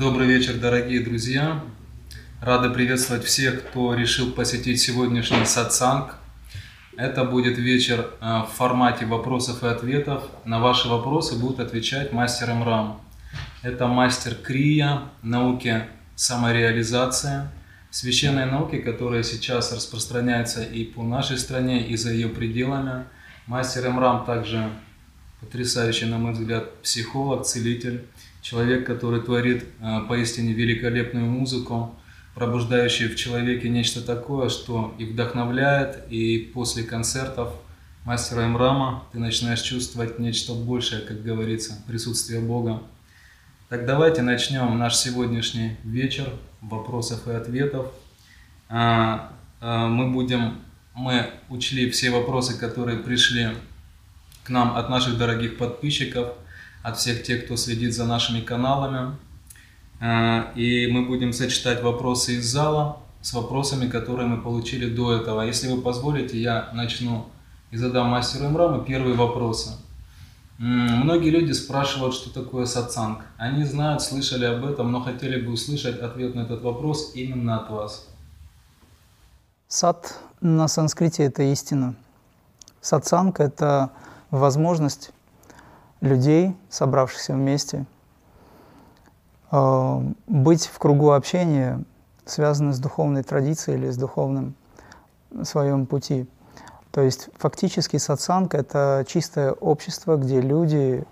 Добрый вечер, дорогие друзья. Рады приветствовать всех, кто решил посетить сегодняшний сатсанг. Это будет вечер э, в формате вопросов и ответов. На ваши вопросы будет отвечать мастер Мрам. Это мастер Крия, науки самореализации, священной науки, которая сейчас распространяется и по нашей стране, и за ее пределами. Мастер Мрам также потрясающий, на мой взгляд, психолог, целитель, человек, который творит э, поистине великолепную музыку, пробуждающую в человеке нечто такое, что и вдохновляет, и после концертов мастера Эмрама ты начинаешь чувствовать нечто большее, как говорится, присутствие Бога. Так давайте начнем наш сегодняшний вечер вопросов и ответов. А, а, мы будем, мы учли все вопросы, которые пришли к нам от наших дорогих подписчиков, от всех тех, кто следит за нашими каналами. А, и мы будем сочетать вопросы из зала с вопросами, которые мы получили до этого. Если вы позволите, я начну и задам мастеру Имраму первые вопросы. Многие люди спрашивают, что такое сатсанг. Они знают, слышали об этом, но хотели бы услышать ответ на этот вопрос именно от вас. Сат на санскрите – это истина. Сатсанг – это возможность людей, собравшихся вместе, э, быть в кругу общения, связанных с духовной традицией или с духовным своем пути. То есть фактически сатсанг – это чистое общество, где люди,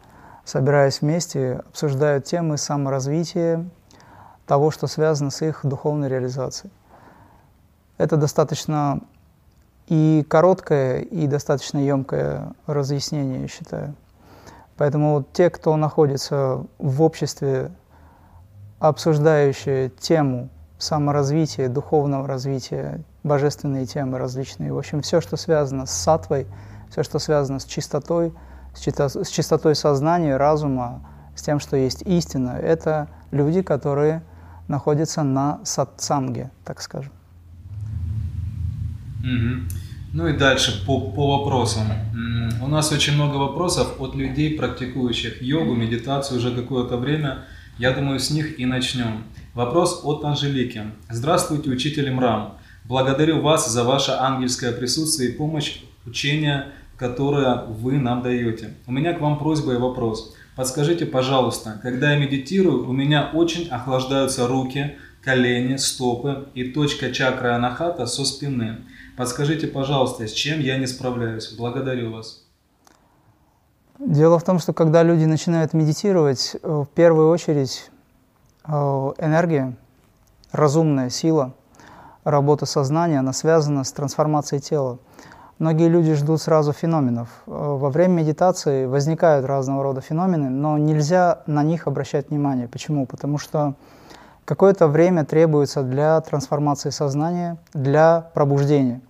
собираясь вместе, обсуждают темы саморазвития, того, что связано с их духовной реализацией. Это достаточно и короткое, и достаточно емкое разъяснение, я считаю. Поэтому те, кто находится в обществе, обсуждающие тему саморазвития, духовного развития, божественные темы различные, в общем, все, что связано с сатвой, все, что связано с чистотой, с, чисто, с чистотой сознания, разума, с тем, что есть истина, это люди, которые находятся на сатсанге, так скажем. Угу. Ну и дальше по, по вопросам. У нас очень много вопросов от людей, практикующих йогу, медитацию уже какое-то время. Я думаю, с них и начнем. Вопрос от Анжелики. Здравствуйте, учитель Мрам. Благодарю вас за ваше ангельское присутствие и помощь, учения, которое вы нам даете. У меня к вам просьба и вопрос. Подскажите, пожалуйста, когда я медитирую, у меня очень охлаждаются руки, колени, стопы и точка чакры анахата со спины. Подскажите, пожалуйста, с чем я не справляюсь? Благодарю вас. Дело в том, что когда люди начинают медитировать, э, в первую очередь э, энергия, разумная сила, работа сознания, она связана с трансформацией тела. Многие люди ждут сразу феноменов. Э, во время медитации возникают разного рода феномены, но нельзя на них обращать внимание. Почему? Потому что какое-то время требуется для трансформации сознания, для пробуждения.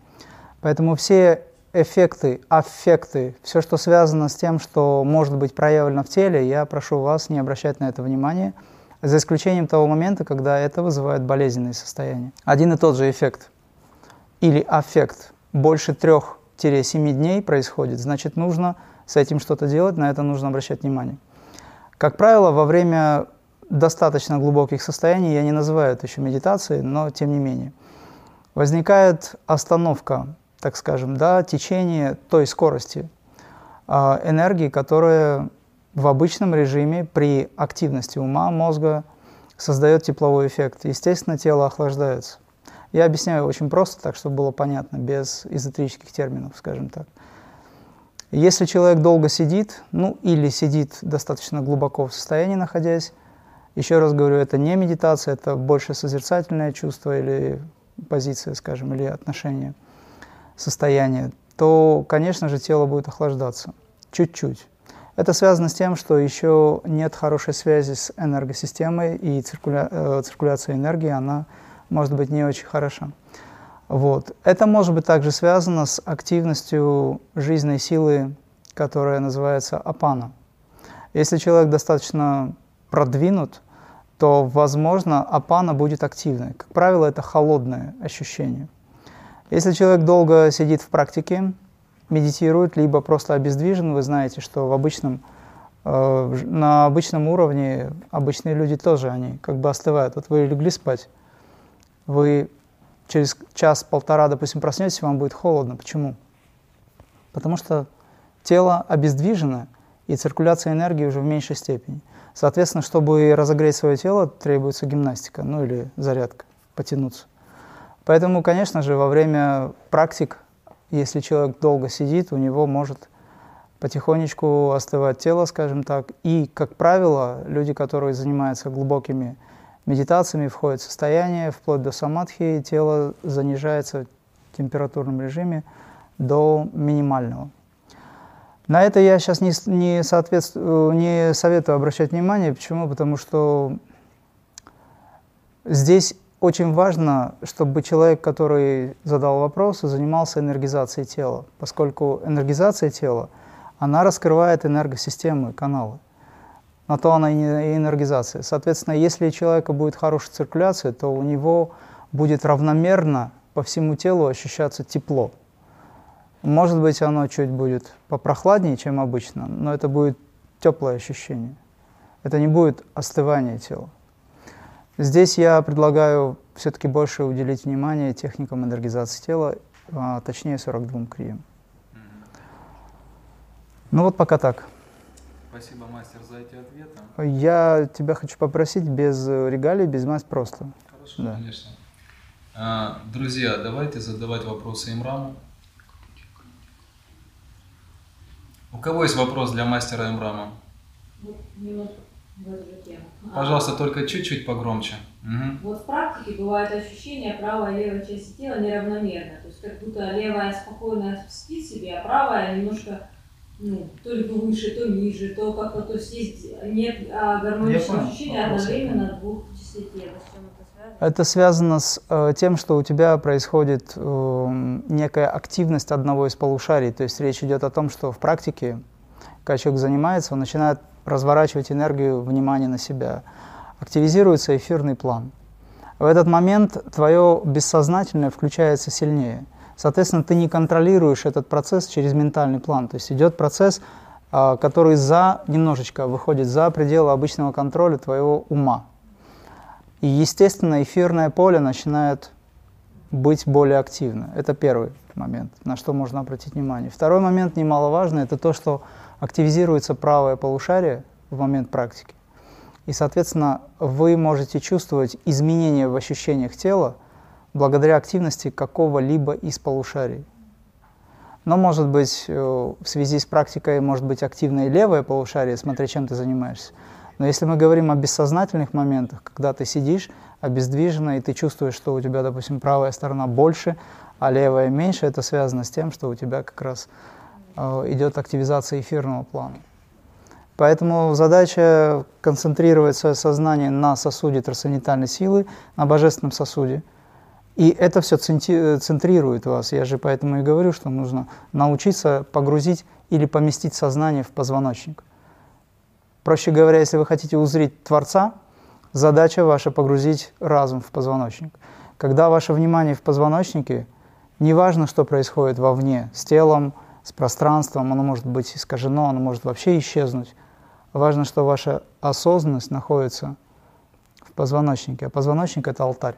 Поэтому все эффекты, аффекты, все, что связано с тем, что может быть проявлено в теле, я прошу вас не обращать на это внимания, за исключением того момента, когда это вызывает болезненные состояния. Один и тот же эффект или аффект больше трех-семи дней происходит, значит, нужно с этим что-то делать, на это нужно обращать внимание. Как правило, во время достаточно глубоких состояний, я не называю это еще медитацией, но тем не менее, возникает остановка так скажем, да, течение той скорости э, энергии, которая в обычном режиме при активности ума, мозга создает тепловой эффект. Естественно, тело охлаждается. Я объясняю очень просто, так чтобы было понятно, без эзотерических терминов, скажем так. Если человек долго сидит, ну или сидит достаточно глубоко в состоянии находясь, еще раз говорю, это не медитация, это больше созерцательное чувство или позиция, скажем, или отношение – состояние, то, конечно же, тело будет охлаждаться. Чуть-чуть. Это связано с тем, что еще нет хорошей связи с энергосистемой, и циркуля... э, циркуляция энергии, она может быть не очень хороша. Вот. Это может быть также связано с активностью жизненной силы, которая называется апана. Если человек достаточно продвинут, то, возможно, апана будет активной. Как правило, это холодное ощущение – если человек долго сидит в практике, медитирует, либо просто обездвижен, вы знаете, что в обычном Э, на обычном уровне обычные люди тоже, они как бы остывают. Вот вы легли спать, вы через час-полтора, допустим, проснетесь, вам будет холодно. Почему? Потому что тело обездвижено, и циркуляция энергии уже в меньшей степени. Соответственно, чтобы разогреть свое тело, требуется гимнастика, ну или зарядка, потянуться. Поэтому, конечно же, во время практик, если человек долго сидит, у него может потихонечку остывать тело, скажем так. И, как правило, люди, которые занимаются глубокими медитациями, входят в состояние, вплоть до самадхи, тело занижается в температурном режиме до минимального. На это я сейчас не, не, соответствую, не советую обращать внимание. Почему? Потому что здесь очень важно, чтобы человек, который задал вопрос, занимался энергизацией тела, поскольку энергизация тела, она раскрывает энергосистемы, каналы. На то она и энергизация. Соответственно, если у человека будет хорошая циркуляция, то у него будет равномерно по всему телу ощущаться тепло. Может быть, оно чуть будет попрохладнее, чем обычно, но это будет теплое ощущение. Это не будет остывание тела. Здесь я предлагаю все-таки больше уделить внимание техникам энергизации тела, а точнее 42 криям. Ну вот пока так. Спасибо, мастер, за эти ответы. Я тебя хочу попросить без регалий, без масс просто. Хорошо, да. конечно. А, друзья, давайте задавать вопросы Имраму. У кого есть вопрос для мастера Имрама? Пожалуйста, только чуть-чуть погромче. Угу. Вот в практике бывает ощущение правой и левой части тела неравномерно. То есть как будто левая спокойно спит себе, а правая немножко ну, то ли выше, то ниже, то как-то, то есть есть нет а, гармоничного ощущения одновременно двух частей Это связано с э, тем, что у тебя происходит э, некая активность одного из полушарий. То есть речь идет о том, что в практике, когда человек занимается, он начинает разворачивать энергию внимания на себя. Активизируется эфирный план. В этот момент твое бессознательное включается сильнее – Соответственно, ты не контролируешь этот процесс через ментальный план. То есть идет процесс, а, который за, немножечко выходит за пределы обычного контроля твоего ума. И, естественно, эфирное поле начинает быть более активно. Это первый момент, на что можно обратить внимание. Второй момент, немаловажный, это то, что активизируется правое полушарие в момент практики. И, соответственно, вы можете чувствовать изменения в ощущениях тела, благодаря активности какого-либо из полушарий. Но, может быть, э, в связи с практикой может быть активное левое полушарие, смотря чем ты занимаешься. Но если мы говорим о бессознательных моментах, когда ты сидишь обездвиженно, и ты чувствуешь, что у тебя, допустим, правая сторона больше, а левая меньше, это связано с тем, что у тебя как раз идет активизация эфирного плана. Поэтому задача концентрировать свое сознание на сосуде трансцендентальной силы, на божественном сосуде – и это все центрирует вас. Я же поэтому и говорю, что нужно научиться погрузить или поместить сознание в позвоночник. Проще говоря, если вы хотите узреть Творца, задача ваша погрузить разум в позвоночник. Когда ваше внимание в позвоночнике, неважно, что происходит вовне, с телом, с пространством, оно может быть искажено, оно может вообще исчезнуть. Важно, что ваша осознанность находится в позвоночнике, а позвоночник – это алтарь.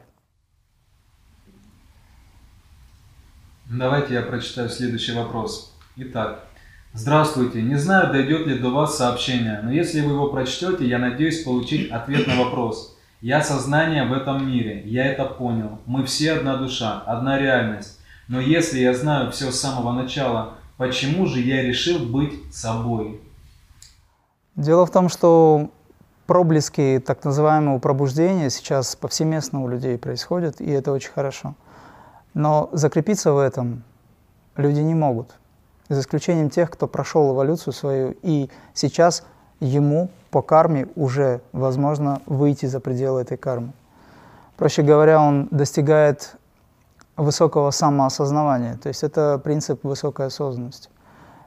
Давайте я прочитаю следующий вопрос. Итак, здравствуйте. Не знаю, дойдет ли до вас сообщение, но если вы его прочтете, я надеюсь получить ответ на вопрос. Я сознание в этом мире, я это понял. Мы все одна душа, одна реальность. Но если я знаю все с самого начала, почему же я решил быть собой? Дело в том, что проблески так называемого пробуждения сейчас повсеместно у людей происходят, и это очень хорошо. Но закрепиться в этом люди не могут, за исключением тех, кто прошел эволюцию свою, и сейчас ему по карме уже возможно выйти за пределы этой кармы. Проще говоря, он достигает высокого самоосознавания, то есть это принцип высокой осознанности.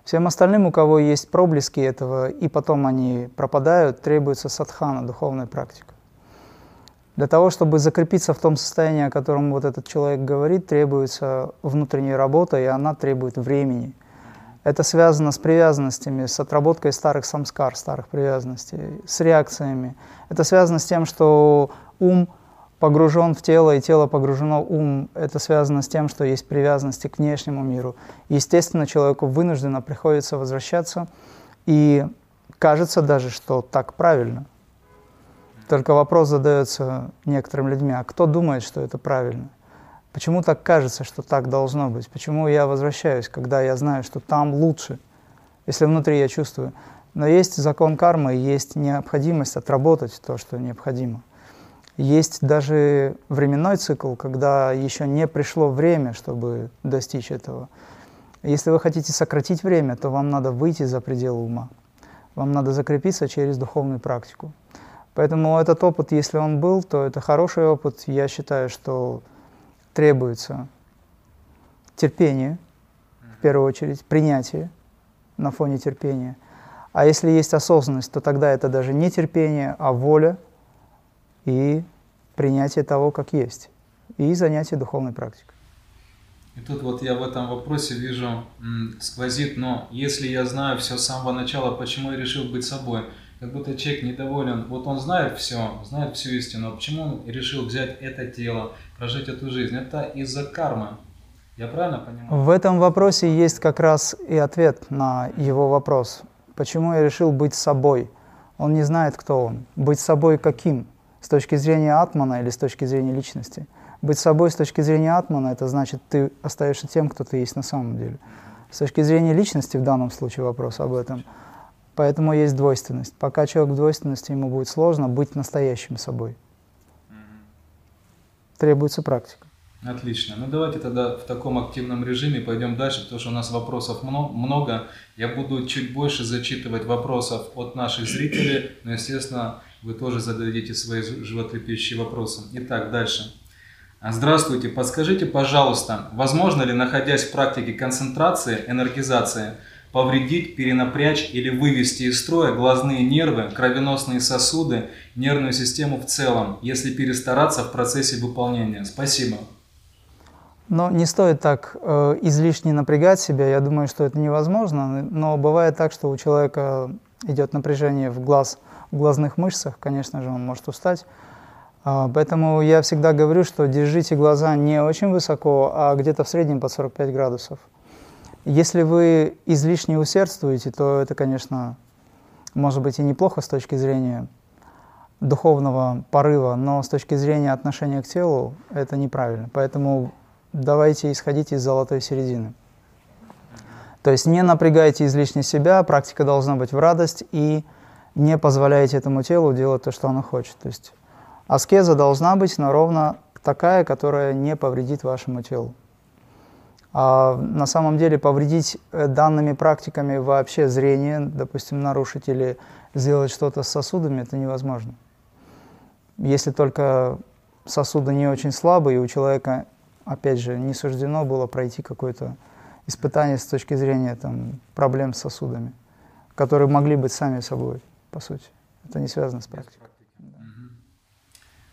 Всем остальным, у кого есть проблески этого, и потом они пропадают, требуется садхана, духовная практика. Для того, чтобы закрепиться в том состоянии, о котором вот этот человек говорит, требуется внутренняя работа, и она требует времени. Это связано с привязанностями, с отработкой старых самскар, старых привязанностей, с реакциями. Это связано с тем, что ум погружен в тело, и тело погружено в ум. Это связано с тем, что есть привязанности к внешнему миру. Естественно, человеку вынужденно приходится возвращаться, и кажется даже, что так правильно. Только вопрос задается некоторым людьми, а кто думает, что это правильно? Почему так кажется, что так должно быть? Почему я возвращаюсь, когда я знаю, что там лучше, если внутри я чувствую? Но есть закон кармы, есть необходимость отработать то, что необходимо. Есть даже временной цикл, когда еще не пришло время, чтобы достичь этого. Если вы хотите сократить время, то вам надо выйти за пределы ума. Вам надо закрепиться через духовную практику. Поэтому этот опыт, если он был, то это хороший опыт. Я считаю, что требуется терпение, в первую очередь, принятие на фоне терпения. А если есть осознанность, то тогда это даже не терпение, а воля и принятие того, как есть, и занятие духовной практикой. И тут вот я в этом вопросе вижу, сквозит, но если я знаю все с самого начала, почему я решил быть собой? Как будто человек недоволен, вот он знает все, знает всю истину, а почему он решил взять это тело, прожить эту жизнь. Это из-за кармы. Я правильно понимаю? В этом вопросе есть как раз и ответ на его вопрос. Почему я решил быть собой? Он не знает, кто он. Быть собой каким? С точки зрения атмана или с точки зрения личности? Быть собой с точки зрения атмана, это значит, ты остаешься тем, кто ты есть на самом деле. С точки зрения личности в данном случае вопрос об этом. Поэтому есть двойственность. Пока человек в двойственности, ему будет сложно быть настоящим собой требуется практика. Отлично. Ну давайте тогда в таком активном режиме пойдем дальше, потому что у нас вопросов много. Я буду чуть больше зачитывать вопросов от наших зрителей, но, естественно, вы тоже зададите свои животрепещущие вопросы. Итак, дальше. Здравствуйте. Подскажите, пожалуйста, возможно ли, находясь в практике концентрации, энергизации, повредить, перенапрячь или вывести из строя глазные нервы, кровеносные сосуды, нервную систему в целом, если перестараться в процессе выполнения. Спасибо. Но не стоит так э, излишне напрягать себя. Я думаю, что это невозможно. Но бывает так, что у человека идет напряжение в глаз, глазных мышцах. Конечно же, он может устать. А, поэтому я всегда говорю, что держите глаза не очень высоко, а где-то в среднем под 45 градусов. Если вы излишне усердствуете, то это, конечно, может быть и неплохо с точки зрения духовного порыва, но с точки зрения отношения к телу это неправильно. Поэтому давайте исходить из золотой середины. То есть не напрягайте излишне себя, практика должна быть в радость и не позволяйте этому телу делать то, что оно хочет. То есть аскеза должна быть, но ровно такая, которая не повредит вашему телу. А на самом деле повредить э, данными практиками вообще зрение, допустим, нарушить или сделать что-то с сосудами, это невозможно. Если только сосуды не очень слабые, и у человека, опять же, не суждено было пройти какое-то испытание с точки зрения там, проблем с сосудами, которые могли быть сами собой, по сути. Это не связано с практикой.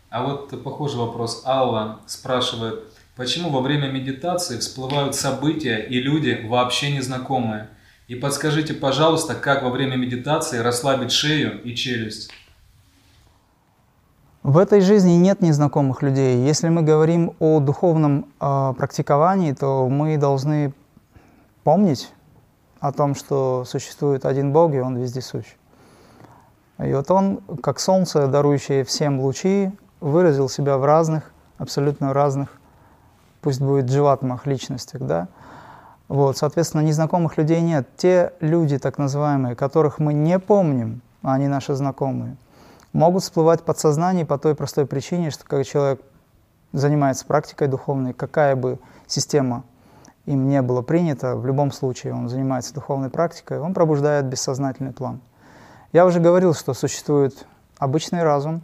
А вот похожий вопрос. Алла спрашивает, Почему во время медитации всплывают события и люди вообще незнакомые? И подскажите, пожалуйста, как во время медитации расслабить шею и челюсть? В этой жизни нет незнакомых людей. Если мы говорим о духовном э, практиковании, то мы должны помнить о том, что существует один Бог, и Он вездесущ. И вот Он, как солнце, дарующее всем лучи, выразил себя в разных, абсолютно разных пусть будет дживатмах личностях, да, вот, соответственно, незнакомых людей нет. Те люди, так называемые, которых мы не помним, а они наши знакомые, могут всплывать в подсознании по той простой причине, что когда человек занимается практикой духовной, какая бы система им не была принята, в любом случае он занимается духовной практикой, он пробуждает бессознательный план. Я уже говорил, что существует обычный разум,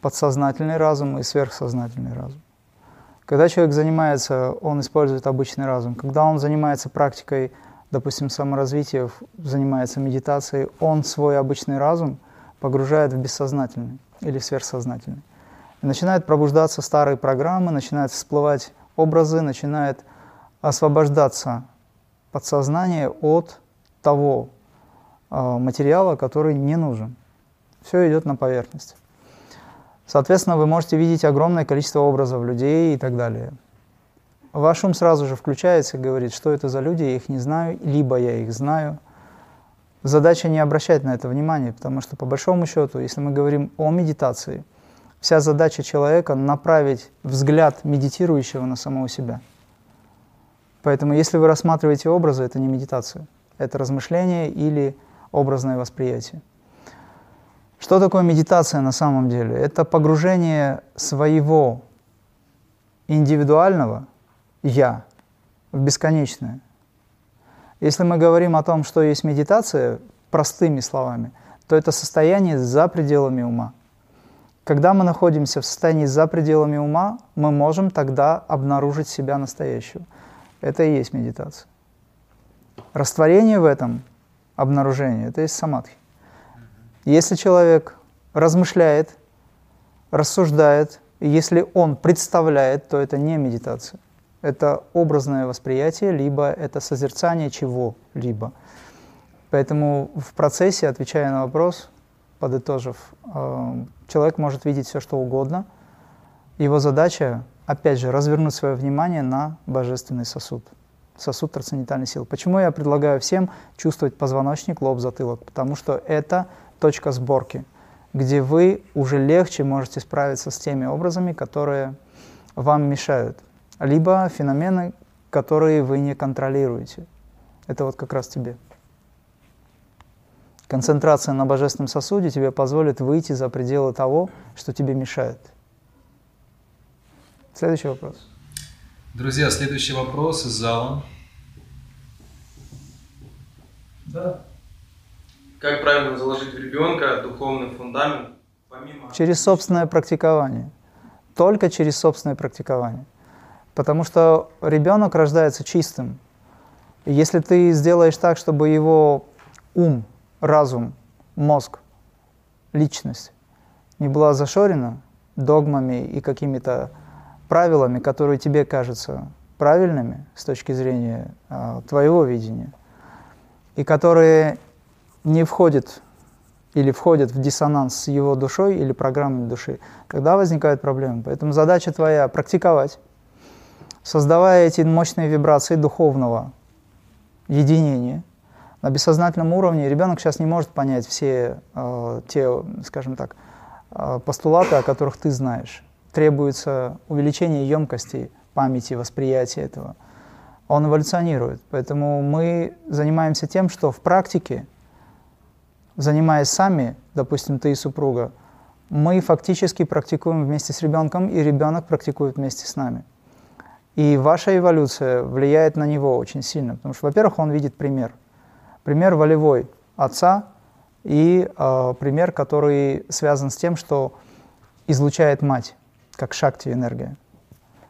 подсознательный разум и сверхсознательный разум. Когда человек занимается, он использует обычный разум. Когда он занимается практикой, допустим, саморазвития, занимается медитацией, он свой обычный разум погружает в бессознательный или сверхсознательный. И начинают пробуждаться старые программы, начинают всплывать образы, начинает освобождаться подсознание от того материала, который не нужен. Все идет на поверхность. Соответственно, вы можете видеть огромное количество образов людей и так далее. Ваш ум сразу же включается и говорит, что это за люди, я их не знаю, либо я их знаю. Задача не обращать на это внимание, потому что по большому счету, если мы говорим о медитации, вся задача человека направить взгляд медитирующего на самого себя. Поэтому если вы рассматриваете образы, это не медитация, это размышление или образное восприятие. Что такое медитация на самом деле? Это погружение своего индивидуального «я» в бесконечное. Если мы говорим о том, что есть медитация, простыми словами, то это состояние за пределами ума. Когда мы находимся в состоянии за пределами ума, мы можем тогда обнаружить себя настоящего. Это и есть медитация. Растворение в этом обнаружении – это есть самадхи. Если человек размышляет, рассуждает, если он представляет, то это не медитация. Это образное восприятие, либо это созерцание чего-либо. Поэтому в процессе, отвечая на вопрос, подытожив, э, человек может видеть все, что угодно. Его задача, опять же, развернуть свое внимание на божественный сосуд, сосуд трансцендентальной силы. Почему я предлагаю всем чувствовать позвоночник, лоб, затылок? Потому что это точка сборки, где вы уже легче можете справиться с теми образами, которые вам мешают, либо феномены, которые вы не контролируете. Это вот как раз тебе. Концентрация на божественном сосуде тебе позволит выйти за пределы того, что тебе мешает. Следующий вопрос. Друзья, следующий вопрос из зала. Да. Как правильно заложить в ребенка духовный фундамент помимо... Через собственное практикование. Только через собственное практикование. Потому что ребенок рождается чистым. И если ты сделаешь так, чтобы его ум, разум, мозг, личность не была зашорена догмами и какими-то правилами, которые тебе кажутся правильными с точки зрения э, твоего видения, и которые не входит или входит в диссонанс с его душой или программой души, тогда возникают проблемы. Поэтому задача твоя практиковать, создавая эти мощные вибрации духовного единения на бессознательном уровне. Ребенок сейчас не может понять все э, те, скажем так, э, постулаты, о которых ты знаешь. Требуется увеличение емкости памяти, восприятия этого. Он эволюционирует. Поэтому мы занимаемся тем, что в практике занимаясь сами, допустим, ты и супруга, мы фактически практикуем вместе с ребенком, и ребенок практикует вместе с нами. И ваша эволюция влияет на него очень сильно, потому что, во-первых, он видит пример. Пример волевой отца и э, пример, который связан с тем, что излучает мать, как шакти энергия.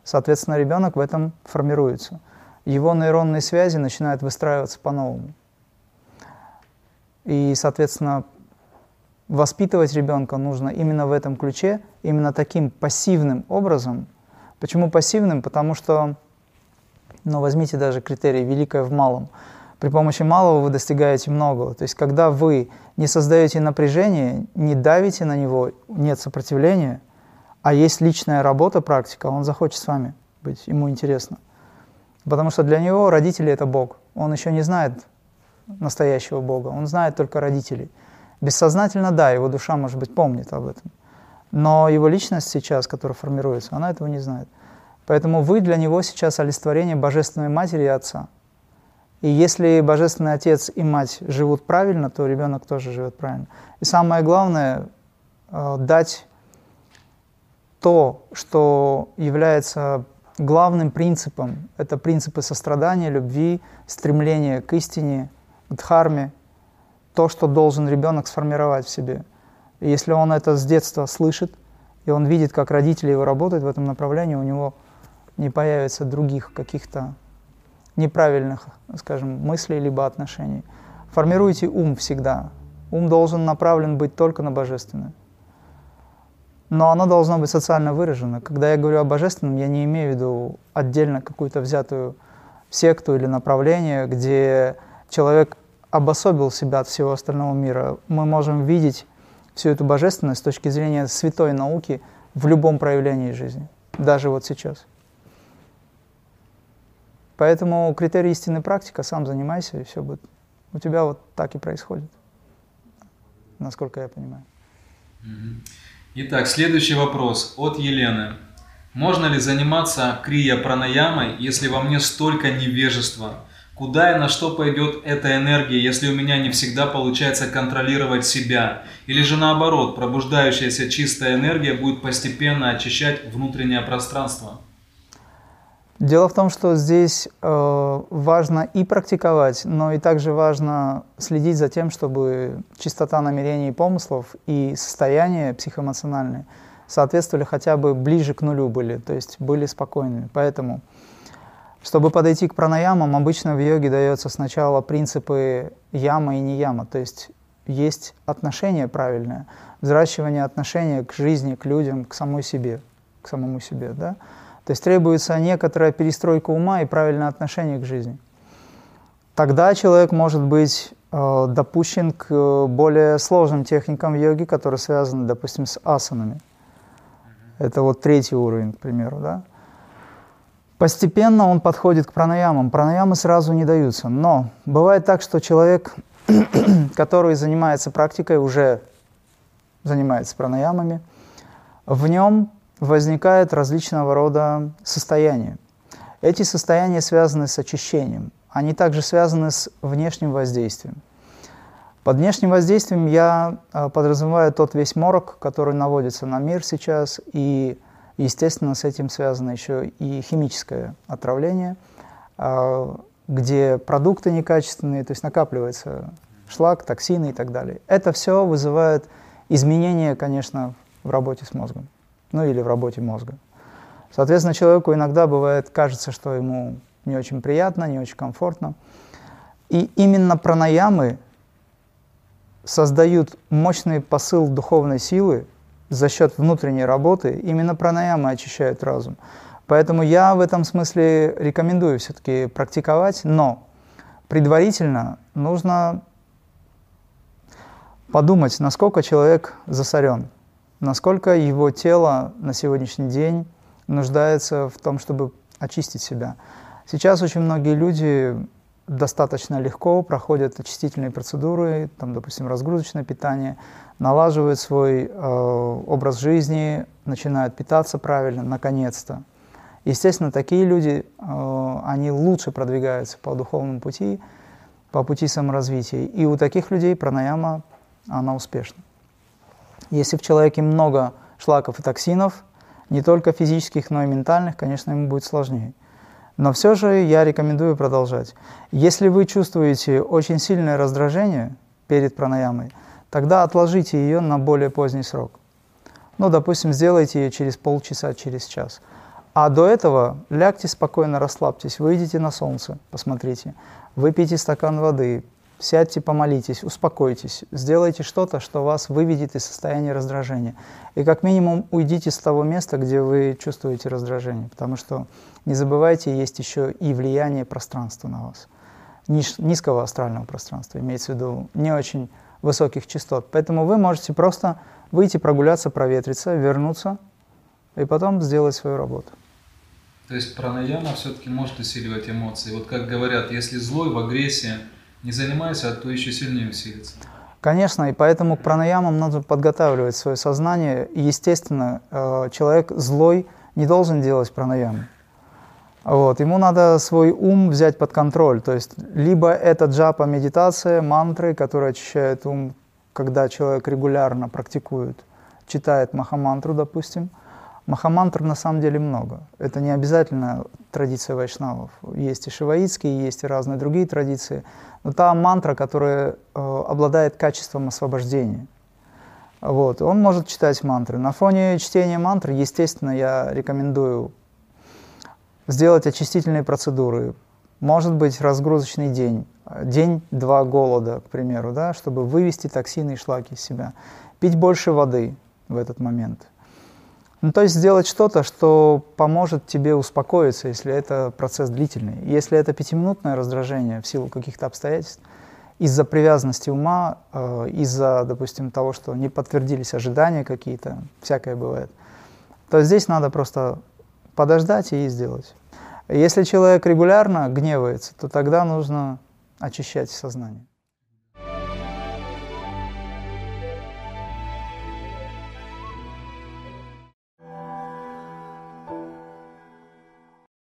Соответственно, ребенок в этом формируется. Его нейронные связи начинают выстраиваться по-новому. И, соответственно, воспитывать ребенка нужно именно в этом ключе, именно таким пассивным образом. Почему пассивным? Потому что, ну, возьмите даже критерий «великое в малом». При помощи малого вы достигаете многого. То есть, когда вы не создаете напряжение, не давите на него, нет сопротивления, а есть личная работа, практика, он захочет с вами быть, ему интересно. Потому что для него родители – это Бог. Он еще не знает настоящего Бога. Он знает только родителей. Бессознательно, да, его душа, может быть, помнит об этом. Но его личность сейчас, которая формируется, она этого не знает. Поэтому вы для него сейчас олицетворение Божественной Матери и Отца. И если Божественный Отец и Мать живут правильно, то ребенок тоже живет правильно. И самое главное э, – дать то, что является главным принципом. Это принципы сострадания, любви, стремления к истине – дхарме, то, что должен ребенок сформировать в себе. И если он это с детства слышит, и он видит, как родители его работают в этом направлении, у него не появится других каких-то неправильных, скажем, мыслей либо отношений. Формируйте ум всегда. Ум должен направлен быть только на божественное. Но оно должно быть социально выражено. Когда я говорю о божественном, я не имею в виду отдельно какую-то взятую секту или направление, где человек обособил себя от всего остального мира. Мы можем видеть всю эту божественность с точки зрения святой науки в любом проявлении жизни, даже вот сейчас. Поэтому критерий истинной практика, сам занимайся, и все будет. У тебя вот так и происходит, насколько я понимаю. Итак, следующий вопрос от Елены. Можно ли заниматься крия пранаямой, если во мне столько невежества? Куда и на что пойдет эта энергия, если у меня не всегда получается контролировать себя? Или же наоборот, пробуждающаяся чистая энергия будет постепенно очищать внутреннее пространство? Дело в том, что здесь э, важно и практиковать, но и также важно следить за тем, чтобы чистота намерений и помыслов и состояние психоэмоциональное соответствовали хотя бы ближе к нулю были, то есть были спокойными. Поэтому, чтобы подойти к пранаямам, обычно в йоге дается сначала принципы яма и не яма, то есть есть отношение правильное, взращивание отношения к жизни, к людям, к самой себе, к самому себе, да? То есть требуется некоторая перестройка ума и правильное отношение к жизни. Тогда человек может быть э, допущен к э, более сложным техникам йоги, которые связаны, допустим, с асанами. Это вот третий уровень, к примеру, да. Постепенно он подходит к пранаямам. Пранаямы сразу не даются. Но бывает так, что человек, который занимается практикой, уже занимается пранаямами, в нем возникает различного рода состояния. Эти состояния связаны с очищением. Они также связаны с внешним воздействием. Под внешним воздействием я а, подразумеваю тот весь морок, который наводится на мир сейчас, и, естественно, с этим связано еще и химическое отравление, а, где продукты некачественные, то есть накапливается шлак, токсины и так далее. Это все вызывает изменения, конечно, в работе с мозгом ну или в работе мозга. Соответственно, человеку иногда бывает, кажется, что ему не очень приятно, не очень комфортно. И именно пранаямы создают мощный посыл духовной силы за счет внутренней работы. Именно пранаямы очищают разум. Поэтому я в этом смысле рекомендую все-таки практиковать, но предварительно нужно подумать, насколько человек засорен насколько его тело на сегодняшний день нуждается в том, чтобы очистить себя. Сейчас очень многие люди достаточно легко проходят очистительные процедуры, там, допустим, разгрузочное питание, налаживают свой э, образ жизни, начинают питаться правильно, наконец-то. Естественно, такие люди, э, они лучше продвигаются по духовному пути, по пути саморазвития. И у таких людей пранаяма, она успешна. Если в человеке много шлаков и токсинов, не только физических, но и ментальных, конечно, ему будет сложнее. Но все же я рекомендую продолжать. Если вы чувствуете очень сильное раздражение перед пранаямой, тогда отложите ее на более поздний срок. Ну, допустим, сделайте ее через полчаса, через час. А до этого лягте спокойно, расслабьтесь, выйдите на солнце, посмотрите, выпейте стакан воды, Сядьте, помолитесь, успокойтесь, сделайте что-то, что вас выведет из состояния раздражения. И как минимум уйдите с того места, где вы чувствуете раздражение, потому что не забывайте, есть еще и влияние пространства на вас, низкого астрального пространства, имеется в виду не очень высоких частот. Поэтому вы можете просто выйти прогуляться, проветриться, вернуться и потом сделать свою работу. То есть пранаяма все-таки может усиливать эмоции. Вот как говорят, если злой в агрессии, не занимайся, а то еще сильнее усилится. Конечно, и поэтому к пранаямам надо подготавливать свое сознание. И, естественно, э, человек злой не должен делать пранаямы. Вот. Ему надо свой ум взять под контроль. То есть либо это джапа, медитация, мантры, которые очищают ум, когда человек регулярно практикует, читает махамантру, допустим – Махамантр на самом деле много. Это не обязательно традиция вайшнавов. Есть и шиваитские, есть и разные другие традиции. Но та мантра, которая э, обладает качеством освобождения. Вот. Он может читать мантры. На фоне чтения мантры, естественно, я рекомендую сделать очистительные процедуры. Может быть, разгрузочный день, день-два голода, к примеру, да, чтобы вывести токсины и шлаки из себя. Пить больше воды в этот момент – Ну, то есть сделать что-то, что поможет тебе успокоиться, если это процесс длительный. Если это пятиминутное раздражение в силу каких-то обстоятельств, из-за привязанности ума, э, из-за, допустим, того, что не подтвердились ожидания какие-то, всякое бывает, то здесь надо просто подождать и сделать. Если человек регулярно гневается, то тогда нужно очищать сознание.